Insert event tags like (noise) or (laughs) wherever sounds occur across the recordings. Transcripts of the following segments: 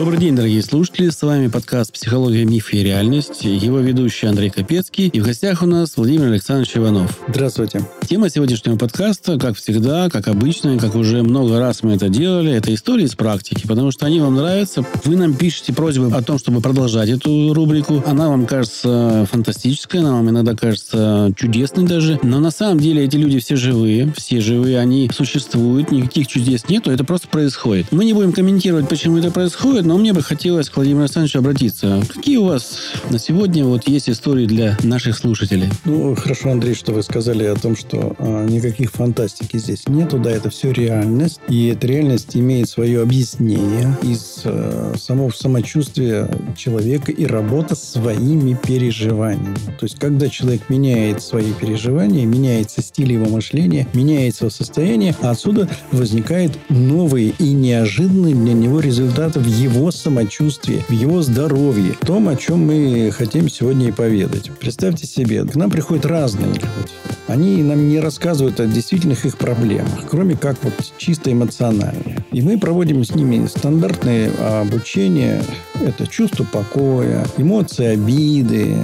Добрый день, дорогие слушатели. С вами подкаст «Психология, мифы и реальность». Его ведущий Андрей Капецкий. И в гостях у нас Владимир Александрович Иванов. Здравствуйте. Тема сегодняшнего подкаста, как всегда, как обычно, как уже много раз мы это делали, это истории из практики, потому что они вам нравятся. Вы нам пишете просьбы о том, чтобы продолжать эту рубрику. Она вам кажется фантастической, она вам иногда кажется чудесной даже. Но на самом деле эти люди все живые, все живые, они существуют, никаких чудес нету, это просто происходит. Мы не будем комментировать, почему это происходит, но мне бы хотелось к Владимиру Александровичу обратиться. Какие у вас на сегодня вот есть истории для наших слушателей? Ну, хорошо, Андрей, что вы сказали о том, что а, никаких фантастики здесь нету. Да, это все реальность. И эта реальность имеет свое объяснение из а, самого самочувствия человека и работа своими переживаниями. То есть, когда человек меняет свои переживания, меняется стиль его мышления, меняется его состояние, отсюда возникают новые и неожиданные для него результаты в его его самочувствии, в его здоровье, в том, о чем мы хотим сегодня и поведать. Представьте себе, к нам приходят разные люди. Они нам не рассказывают о действительных их проблемах, кроме как вот чисто эмоциональные. И мы проводим с ними стандартное обучение. Это чувство покоя, эмоции обиды,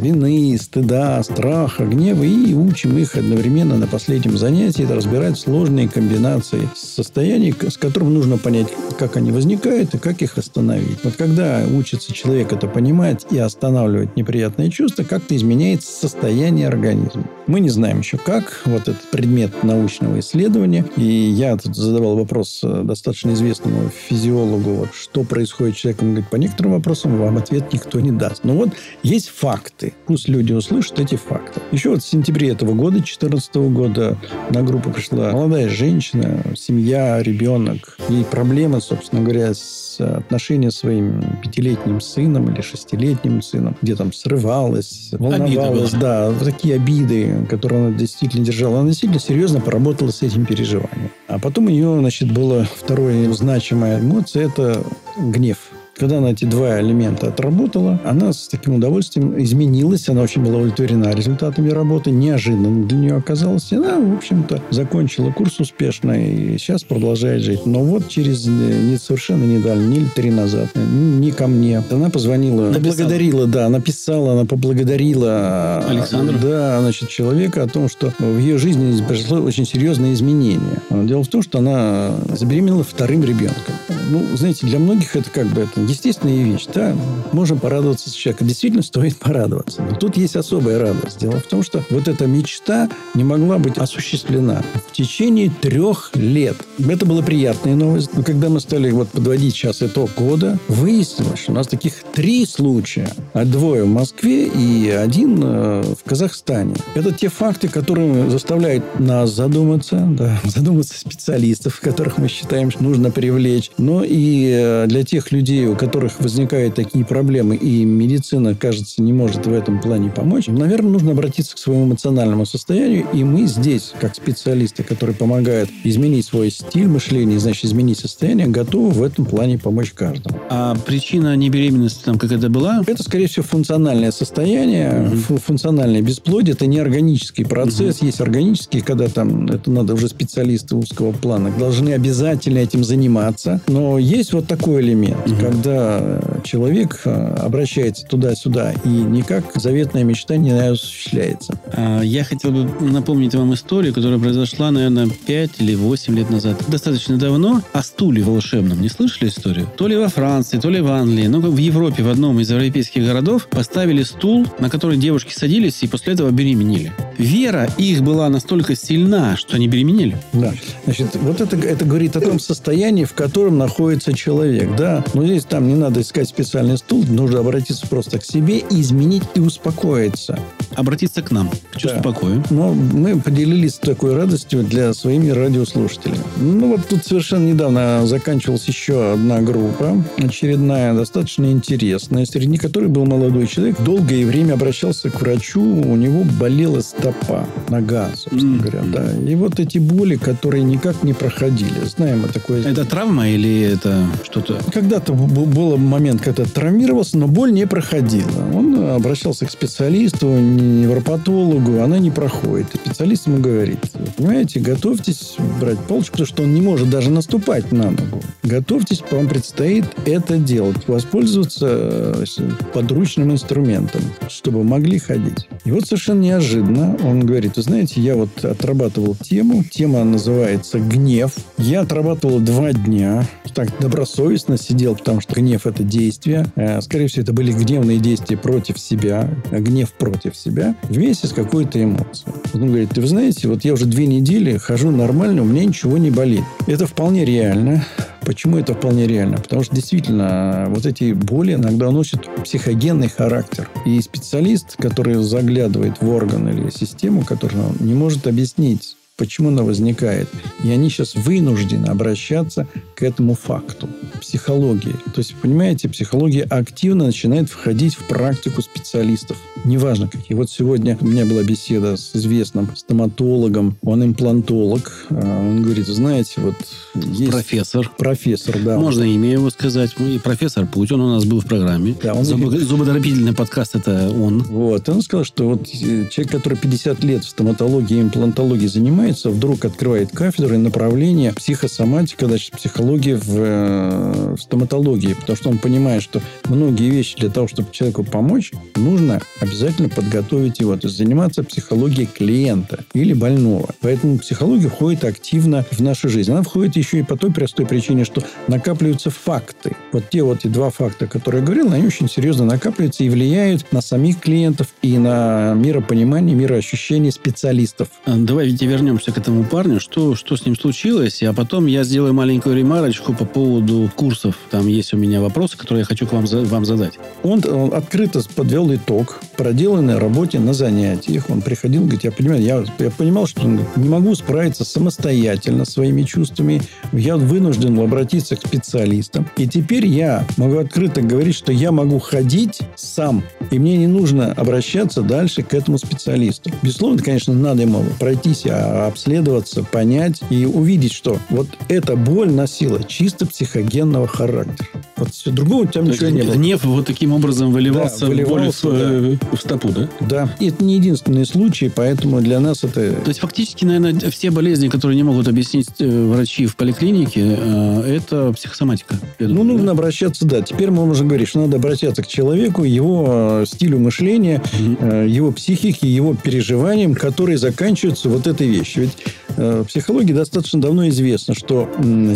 вины, стыда, страха, гнева и учим их одновременно на последнем занятии разбирать сложные комбинации состояний, с которым нужно понять, как они возникают и как их остановить. Вот когда учится человек это понимать и останавливать неприятные чувства, как-то изменяется состояние организма. Мы не знаем еще как, вот этот предмет научного исследования. И я тут задавал вопрос э, достаточно известному физиологу, вот, что происходит с человеком. Говорит, по некоторым вопросам вам ответ никто не даст. Но вот есть факты. Пусть люди услышат эти факты. Еще вот в сентябре этого года, 2014 года, на группу пришла молодая женщина, семья, ребенок. Ей проблемы, собственно говоря, с отношением с своим пятилетним сыном или шестилетним сыном, где там срывалась, волновалась. Да, такие обиды, которые она действительно держала. Она действительно серьезно поработала с этим переживанием. А потом у нее, значит, была вторая значимая эмоция – это гнев. Когда она эти два элемента отработала, она с таким удовольствием изменилась. Она очень была удовлетворена результатами работы. Неожиданно для нее оказалось. И она, в общем-то, закончила курс успешно и сейчас продолжает жить. Но вот через не, совершенно недавно, не три назад, не ко мне, она позвонила, написала. поблагодарила, да, написала, она поблагодарила Александра. Да, значит, человека о том, что в ее жизни произошло очень серьезное изменение. Дело в том, что она забеременела вторым ребенком. Ну, знаете, для многих это как бы это естественная вещь. Да, можем порадоваться с человеком. Действительно стоит (laughs) порадоваться. Но тут есть особая радость. Дело в том, что вот эта мечта не могла быть осуществлена в течение трех лет. Это была приятная новость. Но когда мы стали вот подводить сейчас итог года, выяснилось, что у нас таких три случая. А двое в Москве и один э, в Казахстане. Это те факты, которые заставляют нас задуматься, да, (laughs) задуматься специалистов, которых мы считаем, что нужно привлечь. Но и э, для тех людей, у которых возникают такие проблемы, и медицина, кажется, не может в этом плане помочь, наверное, нужно обратиться к своему эмоциональному состоянию. И мы здесь, как специалисты, которые помогают изменить свой стиль мышления, значит, изменить состояние, готовы в этом плане помочь каждому. А причина небеременности там как это была? Это, скорее всего, функциональное состояние, угу. функциональное бесплодие. Это не органический процесс. Угу. Есть органический, когда там, это надо уже специалисты узкого плана, должны обязательно этим заниматься. Но есть вот такой элемент, угу. когда когда человек э, обращается туда-сюда, и никак заветная мечта не осуществляется. А, я хотел бы напомнить вам историю, которая произошла, наверное, 5 или 8 лет назад. Достаточно давно. О стуле волшебном. Не слышали историю? То ли во Франции, то ли в Англии, но в Европе, в одном из европейских городов, поставили стул, на который девушки садились и после этого беременели. Вера их была настолько сильна, что они беременели. Да. Значит, вот это, это говорит о том состоянии, в котором находится человек. Да, но здесь там не надо искать специальный стул, нужно обратиться просто к себе и изменить и успокоиться. Обратиться к нам, к чувству Да. покоя. Но мы поделились такой радостью для своими радиослушателей. Ну вот тут совершенно недавно заканчивалась еще одна группа, очередная, достаточно интересная, среди которой был молодой человек, долгое время обращался к врачу, у него болела стопа, нога, собственно М. говоря, да. И вот эти боли, которые никак не проходили. Знаем мы такое... Это травма или это что-то? Когда-то был момент, когда травмировался, но боль не проходила. Он обращался к специалисту, невропатологу, она не проходит. И специалист ему говорит, понимаете, готовьтесь брать палочку, потому что он не может даже наступать на ногу. Готовьтесь, вам предстоит это делать. Воспользоваться э, подручным инструментом, чтобы могли ходить. И вот совершенно неожиданно он говорит, вы знаете, я вот отрабатывал тему, тема называется «Гнев». Я отрабатывал два дня, так добросовестно сидел, потому что гнев – это действие. Э, Скорее всего, это были гневные действия против себя, э, гнев против себя, вместе с какой-то эмоцией. Он говорит, вы знаете, вот я уже две недели хожу нормально, у меня ничего не болит. Это вполне реально. Почему это вполне реально? Потому что действительно вот эти боли иногда носят психогенный характер. И специалист, который заглядывает в орган или систему, который не может объяснить, почему она возникает. И они сейчас вынуждены обращаться к этому факту. Психологии. То есть, понимаете, психология активно начинает входить в практику специалистов. Неважно какие. Вот сегодня у меня была беседа с известным стоматологом. Он имплантолог. А, Он говорит, знаете, вот есть Профессор. профессор, да. Можно имя его сказать. И профессор Путь, он у нас был в программе. Да, он Зубо- имеет- Зубодробительный подкаст это он. Вот. Он сказал, что вот э, человек, который 50 лет в стоматологии и имплантологии занимается, вдруг открывает кафедру и направление психосоматика, значит, психология в, э, в стоматологии. Потому что он понимает, что многие вещи для того, чтобы человеку помочь, нужно обязательно подготовить его. То есть заниматься психологией клиента или больного. Поэтому психология входит активно в нашу жизнь. Она входит еще и по той простой причине, что накапливаются факты. Вот те вот и два факта, которые я говорил, они очень серьезно накапливаются и влияют на самих клиентов и на миропонимание, мироощущение специалистов. Давайте вернемся к этому парню. Что, что с ним случилось? А потом я сделаю маленькую ремарочку по поводу курсов. Там есть у меня вопросы, которые я хочу к вам, вам задать. Он открыто подвел итог проделанной работе на занятиях. Он приходил, говорит, я понимаю, я, я понимал, что не могу справиться самостоятельно своими чувствами. Я вынужден обратиться к специалистам. И теперь я могу открыто говорить, что я могу ходить сам. И мне не нужно обращаться дальше к этому специалисту. Безусловно, конечно, надо ему пройтись, а, обследоваться, понять и увидеть, что вот эта боль носила чисто психогенного характера. Вот все другого там То ничего не было. Гнев вот таким образом выливался, Да, выливался, в, э, в стопу, да? Да, и это не единственный случай, поэтому для нас это... То есть фактически, наверное, все болезни, которые не могут объяснить э, врачи в поликлинике, э, это психосоматика. Ну, думаю, нужно да? обращаться, да. Теперь мы можем говорить, что надо обращаться к человеку, его стилю мышления, э, его психике, его переживаниям, которые заканчиваются вот этой вещью. Ведь в психологии достаточно давно известно, что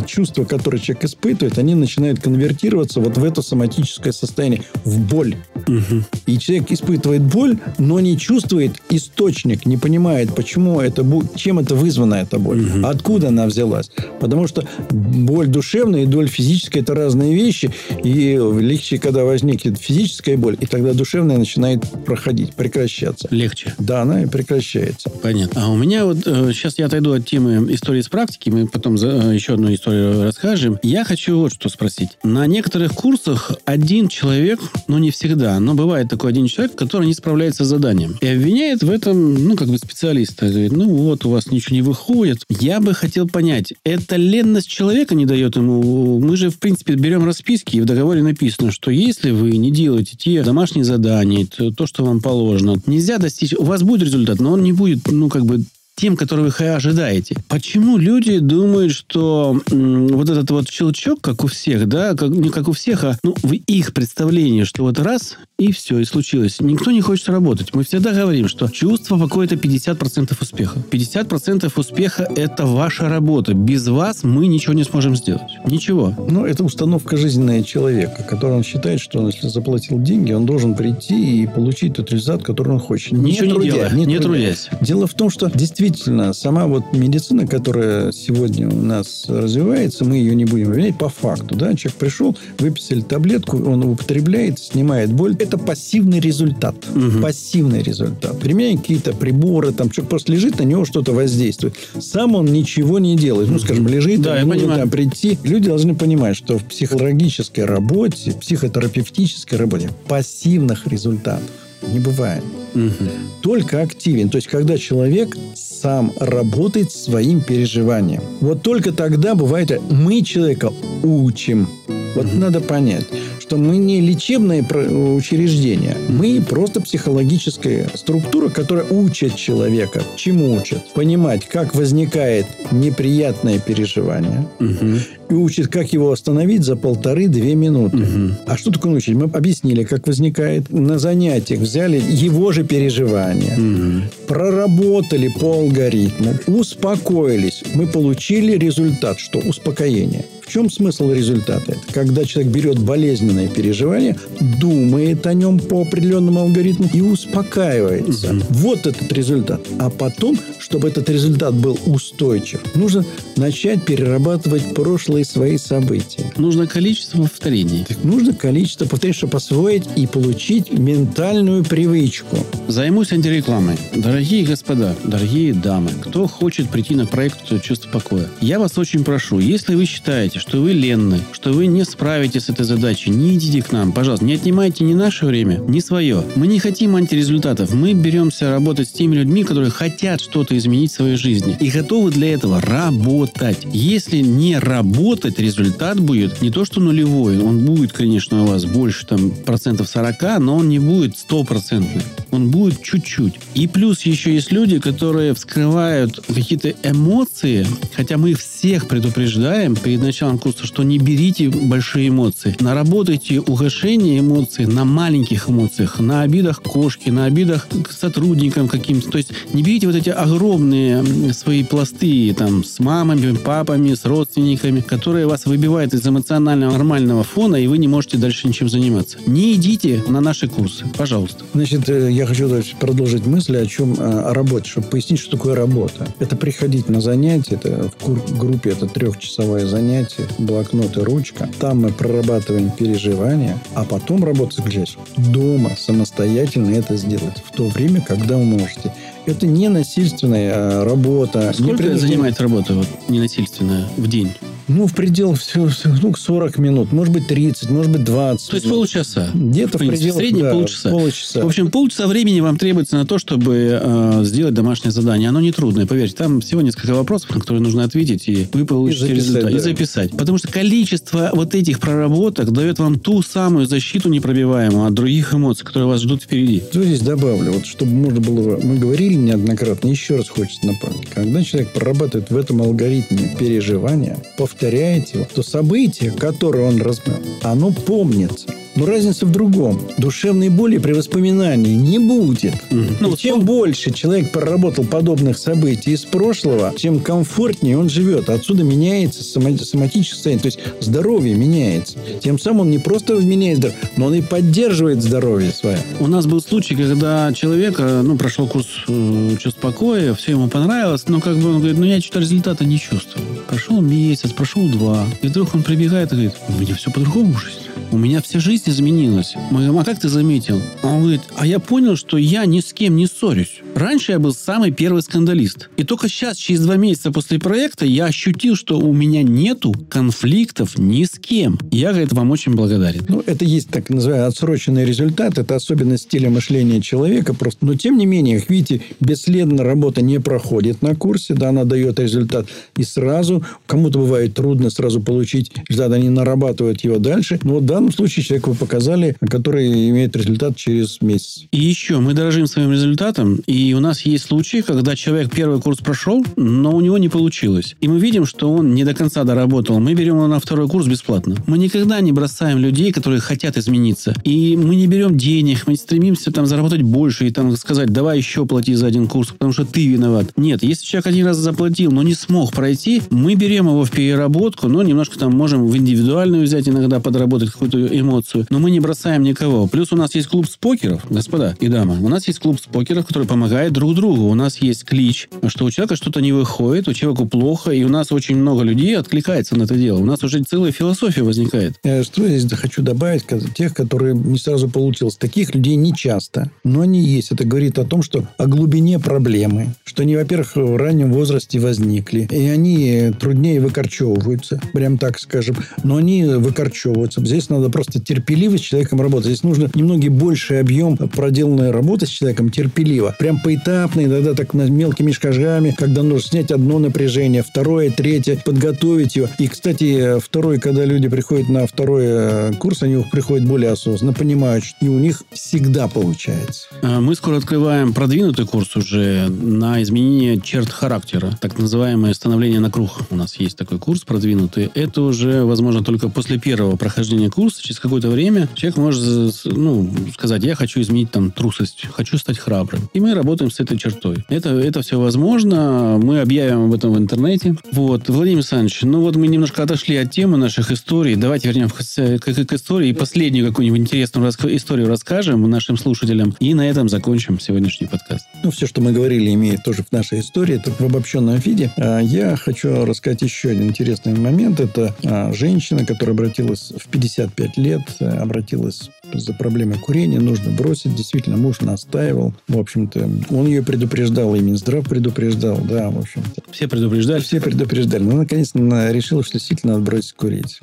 чувства, которые человек испытывает, они начинают конвертироваться вот в это соматическое состояние, в боль. Мгм. И человек испытывает боль, но не чувствует источник, не понимает, почему это, чем это вызвана эта боль, Мгм. откуда она взялась. Потому что боль душевная и боль физическая – это разные вещи. И легче, когда возникнет физическая боль, и тогда душевная начинает проходить, прекращаться. Легче. Да, она и прекращается. Понятно. А у меня вот э, сейчас я отойду от темы истории с практики, мы потом за, э, еще одну историю расскажем. Я хочу вот что спросить. На некоторых курсах один человек, ну не всегда, но бывает такой один человек, который не справляется с заданием. И обвиняет в этом, ну, как бы специалиста. Говорит, ну вот, у вас ничего не выходит. Я бы хотел понять, это ленность человека не дает ему... Мы же, в принципе, берем расписки, и в договоре написано, что если вы не делаете те домашние задания, то, то, что вам положено, нельзя достичь... У вас будет результат, но он не будет, ну, как бы тем, который вы ожидаете. Почему люди думают, что м, вот этот вот щелчок, как у всех, да, как, не как у всех, а ну, в их представлении, что вот раз, и все, и случилось. Никто не хочет работать. Мы всегда говорим, что чувство это 50% успеха. 50% успеха – это ваша работа. Без вас мы ничего не сможем сделать. Ничего. Ну, это установка жизненная человека, который он считает, что он, если заплатил деньги, он должен прийти и получить тот результат, который он хочет. Ничего не трудя- делая, не трудясь. трудясь. Дело в том, что действительно действительно, сама вот медицина, которая сегодня у нас развивается, мы ее не будем обвинять по факту. Да? Человек пришел, выписали таблетку, он употребляет, снимает боль. Это пассивный результат. Угу. Пассивный результат. Применяем какие-то приборы, там человек просто лежит, на него что-то воздействует. Сам он ничего не делает. Ну, скажем, лежит, да, там, нужно там прийти. Люди должны понимать, что в психологической работе, психотерапевтической работе пассивных результатов не бывает. Угу. Только активен. То есть, когда человек сам работает своим переживанием. Вот только тогда бывает, мы человека учим. Вот угу. надо понять что мы не лечебное учреждение, мы просто психологическая структура, которая учит человека. Чему учит? Понимать, как возникает неприятное переживание. Угу. И учит, как его остановить за полторы-две минуты. Угу. А что такое учить? Мы объяснили, как возникает. На занятиях взяли его же переживания. Угу. Проработали по алгоритму. Успокоились. Мы получили результат, что успокоение. В чем смысл результата? Это когда человек берет болезненное переживание, думает о нем по определенному алгоритму и успокаивается. Угу. Вот этот результат. А потом, чтобы этот результат был устойчив, нужно начать перерабатывать прошлые свои события. Нужно количество повторений. Так нужно количество повторений, чтобы освоить и получить ментальную привычку. Займусь антирекламой. Дорогие господа, дорогие дамы, кто хочет прийти на проект «Чувство покоя», я вас очень прошу, если вы считаете, что вы ленны, что вы не справитесь с этой задачей, не идите к нам, пожалуйста, не отнимайте ни наше время, ни свое. Мы не хотим антирезультатов, мы беремся работать с теми людьми, которые хотят что-то изменить в своей жизни и готовы для этого работать. Если не работать, результат будет не то, что нулевой, он будет, конечно, у вас больше там процентов 40, но он не будет стопроцентный. Он будет чуть-чуть. И плюс еще есть люди, которые вскрывают какие-то эмоции, хотя мы всех предупреждаем перед началом курса, что не берите большие эмоции. Наработайте угошение эмоций на маленьких эмоциях, на обидах кошки, на обидах к сотрудникам каким-то. То есть не берите вот эти огромные свои пласты там с мамами, папами, с родственниками, которые вас выбивают из эмоционального нормального фона, и вы не можете дальше ничем заниматься. Не идите на наши курсы, пожалуйста. Значит, э, я хочу продолжить мысль о чем э, о работе, чтобы пояснить, что такое работа. Это приходить на занятия, это в группе это трехчасовое занятие, блокнот и ручка. Там мы прорабатываем переживания, а потом работа заключается дома самостоятельно это сделать в то время, когда вы можете. Это не насильственная работа. Сколько не занимает работа вот, ненасильственная в день? Ну, в пределах ну, 40 минут, может быть, 30, может быть, 20. То есть полчаса? Где-то в, в пределах, в среднем да, полчаса. полчаса. В общем, полчаса времени вам требуется на то, чтобы э, сделать домашнее задание. Оно не трудное, поверьте. Там всего несколько вопросов, на которые нужно ответить, и вы получите и записать, результат. Да. И записать. Потому что количество вот этих проработок дает вам ту самую защиту непробиваемую от других эмоций, которые вас ждут впереди. Что здесь добавлю? Вот чтобы можно было... Мы говорили неоднократно, еще раз хочется напомнить. Когда человек прорабатывает в этом алгоритме переживания, повторяете то событие, которое он размыл, оно помнится. Но разница в другом. Душевной боли при воспоминании не будет. Ну, чем больше человек проработал подобных событий из прошлого, тем комфортнее он живет. Отсюда меняется соматическое состояние. То есть здоровье меняется. Тем самым он не просто меняет здоровье, но он и поддерживает здоровье свое. У нас был случай, когда человек э, ну, прошел курс э, чувств покоя, все ему понравилось, но как бы он говорит, ну я что-то результата не чувствую. Прошел месяц, прошел два. И вдруг он прибегает и говорит, у меня все по-другому жизнь. У меня вся жизнь изменилась. Мы говорим, а как ты заметил? Он говорит, а я понял, что я ни с кем не ссорюсь. Раньше я был самый первый скандалист. И только сейчас, через два месяца после проекта, я ощутил, что у меня нету конфликтов ни с кем. Я, говорит, вам очень благодарен. Ну, это есть так называемый отсроченный результат. Это особенность стиля мышления человека. Просто. Но, тем не менее, видите, бесследно работа не проходит на курсе. Да, она дает результат. И сразу, кому-то бывает трудно сразу получить результат. Они нарабатывают его дальше. Но в данном случае человеку вы показали, который имеет результат через месяц. И еще, мы дорожим своим результатом. И у нас есть случаи, когда человек первый курс прошел, но у него не получилось. И мы видим, что он не до конца доработал. Мы берем его на второй курс бесплатно. Мы никогда не бросаем людей, которые хотят измениться. И мы не берем денег, мы стремимся там заработать больше и там сказать, давай еще плати за один курс, потому что ты виноват. Нет, если человек один раз заплатил, но не смог пройти, мы берем его в переработку, но немножко там можем в индивидуальную взять иногда, подработать какую-то эмоцию. Но мы не бросаем никого. Плюс у нас есть клуб спокеров, господа и дамы. У нас есть клуб спокеров, который помогает друг другу. У нас есть клич, что у человека что-то не выходит, у человека плохо, и у нас очень много людей откликается на это дело. У нас уже целая философия возникает. Я что здесь хочу добавить? Тех, которые не сразу получилось. Таких людей не часто, но они есть. Это говорит о том, что о глубине проблемы, что они, во-первых, в раннем возрасте возникли, и они труднее выкорчевываются, прям так скажем, но они выкорчевываются. Здесь надо просто терпеливо с человеком работать. Здесь нужно немного больший объем проделанной работы с человеком терпеливо. Прям поэтапно, иногда так мелкими шажами, когда нужно снять одно напряжение, второе, третье, подготовить его. И, кстати, второй, когда люди приходят на второй э, курс, они приходят более осознанно, понимают, что у них всегда получается. А, мы скоро открываем продвинутый курс уже на изменение черт характера, так называемое становление на круг. У нас есть такой курс продвинутый. Это уже, возможно, только после первого прохождения курса, через какое-то время человек может ну, сказать, я хочу изменить там трусость, хочу стать храбрым. И мы работаем с этой чертой. Это, это все возможно. Мы объявим об этом в интернете. Вот. Владимир Александрович, ну вот мы немножко отошли от темы наших историй. Давайте вернемся к, к, к истории и последнюю какую-нибудь интересную историю расскажем нашим слушателям. И на этом закончим сегодняшний подкаст. Ну, все, что мы говорили, имеет тоже в нашей истории, только в обобщенном виде. А, я хочу рассказать еще один интересный момент. Это а, женщина, которая обратилась в 55 лет, обратилась за проблемой курения, нужно бросить. Действительно, муж настаивал. В общем-то, он ее предупреждал, и Минздрав предупреждал, да, в общем-то. Все предупреждали? Все предупреждали. Но, наконец, решила, что действительно надо бросить курить.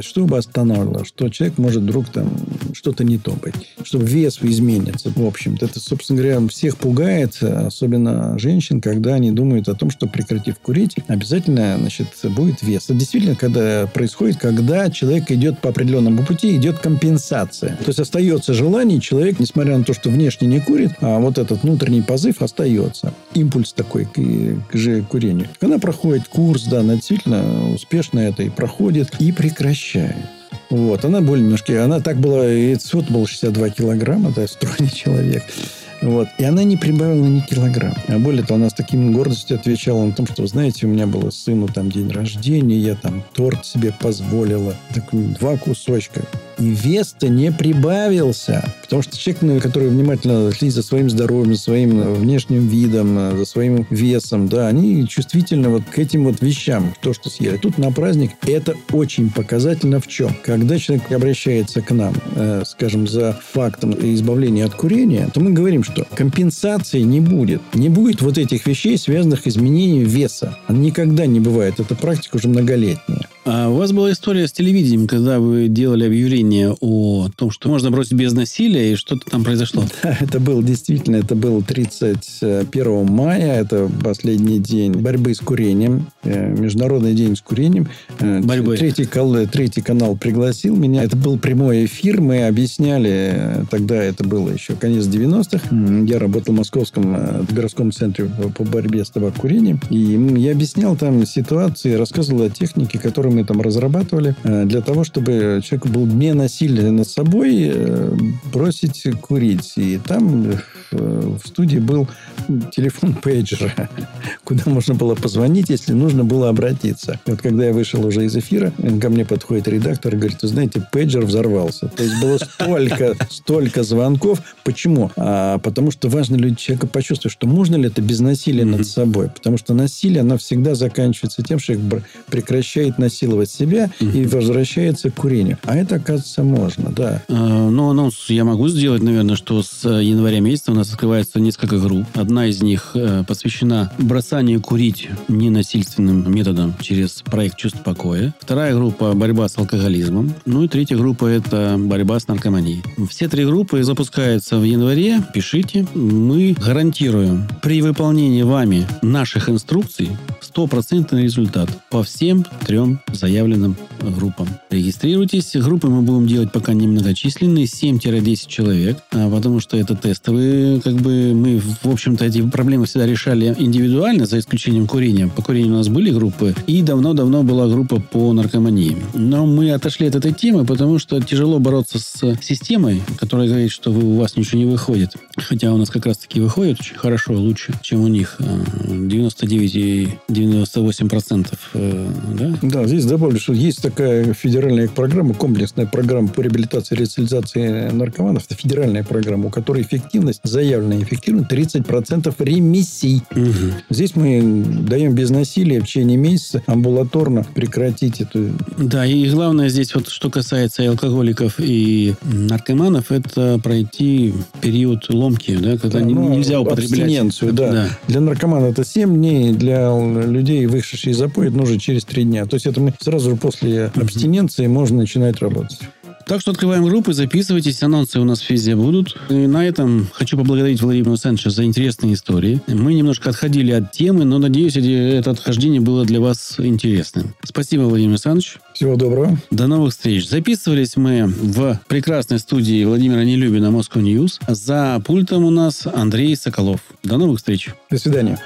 Что бы останавливало? Что человек может вдруг там что-то не то быть. Чтобы вес изменится, в общем-то. Это, собственно говоря, всех пугает, особенно женщин, когда они думают о том, что прекратив курить, обязательно, значит, будет вес. Это действительно, когда происходит, когда человек идет по определенному пути, идет компенсация. То есть остается желание, человек, несмотря на то, что внешне не курит, а вот этот внутренний позыв остается. Импульс такой к, к же курению. Она проходит курс, да, она действительно успешно это и проходит, и прекращает. Вот, она более немножко... Она так была... И вот был 62 килограмма, да, стройный (laughs) человек. Вот. И она не прибавила ни килограмм. А более того, она с таким гордостью отвечала на том, что, знаете, у меня было сыну там день рождения, я там торт себе позволила. Так, два кусочка. И вес-то не прибавился. Потому что человек, который внимательно следит за своим здоровьем, за своим внешним видом, за своим весом, да, они чувствительны вот к этим вот вещам, то, что съели. Тут на праздник это очень показательно в чем? Когда человек обращается к нам, э, скажем, за фактом избавления от курения, то мы говорим, что компенсации не будет. Не будет вот этих вещей, связанных с изменением веса. Никогда не бывает. Это практика уже многолетняя. А у вас была история с телевидением, когда вы делали объявление о том, что можно бросить без насилия, и что-то там произошло. (laughs) Да, это был действительно, это был 31 мая, это последний день борьбы с курением, э, Международный день с курением. Э, борьбы. Третий, третий канал пригласил меня. Это был прямой эфир, мы объясняли, э, тогда это было еще конец 90-х. Я работал в Московском городском центре по борьбе с табакокурением, и я объяснял там ситуации, рассказывал о технике, которую мы там разрабатывали э, для того, чтобы человек был не насильный над собой, э, бросить курить. И там э, в студии был телефон пейджера, (laughs) куда можно было позвонить, если нужно было обратиться. Вот когда я вышел уже из эфира, ко мне подходит редактор и говорит, вы знаете, пейджер взорвался. То есть было столько, (laughs) столько звонков. Почему? А, потому что важно люди человека почувствовать, что можно ли это без насилия над собой. Потому что насилие, оно всегда заканчивается тем, что человек прекращает насилие насиловать себя угу. и возвращается к курению. А это, оказывается, можно, да. А, ну, анонс я могу сделать, наверное, что с э, января месяца у нас открывается несколько групп. Одна из них э, посвящена бросанию курить ненасильственным методом через проект «Чувство покоя». Вторая группа – борьба с алкоголизмом. Ну и третья группа – это борьба с наркоманией. Все три группы запускаются в январе. Пишите. Мы гарантируем при выполнении вами наших инструкций стопроцентный результат по всем трем заявленным группам. Регистрируйтесь. Группы мы будем делать пока немногочисленные, 7-10 человек, а, потому что это тестовые. Как бы мы, в общем-то, эти проблемы всегда решали индивидуально, за исключением курения. По курению у нас были группы, и давно-давно была группа по наркомании. Но мы отошли от этой темы, потому что тяжело бороться с системой, которая говорит, что вы, у вас ничего не выходит. Хотя у нас как раз-таки выходит очень хорошо, лучше, чем у них. 99,98%. А, да? Да, здесь здесь добавлю, что есть такая федеральная программа, комплексная программа по реабилитации и рециализации наркоманов. Это федеральная программа, у которой эффективность, заявленная эффективность 30% ремиссий. Угу. Здесь мы даем без насилия в течение месяца амбулаторно прекратить эту... Да, и главное здесь, вот что касается и алкоголиков, и наркоманов, это пройти период ломки, да, когда да, ну, нельзя употреблять. Да. да. Для наркомана это 7 дней, для людей, вышедших из запоя, это нужно через 3 дня. То есть это мы сразу же после абстиненции можно начинать работать. Так что открываем группы, записывайтесь, анонсы у нас везде будут. И на этом хочу поблагодарить Владимира Александровича за интересные истории. Мы немножко отходили от темы, но, надеюсь, это отхождение было для вас интересным. Спасибо, Владимир Александрович. Всего доброго. До новых встреч. Записывались мы в прекрасной студии Владимира Нелюбина Moscow News. За пультом у нас Андрей Соколов. До новых встреч. До свидания.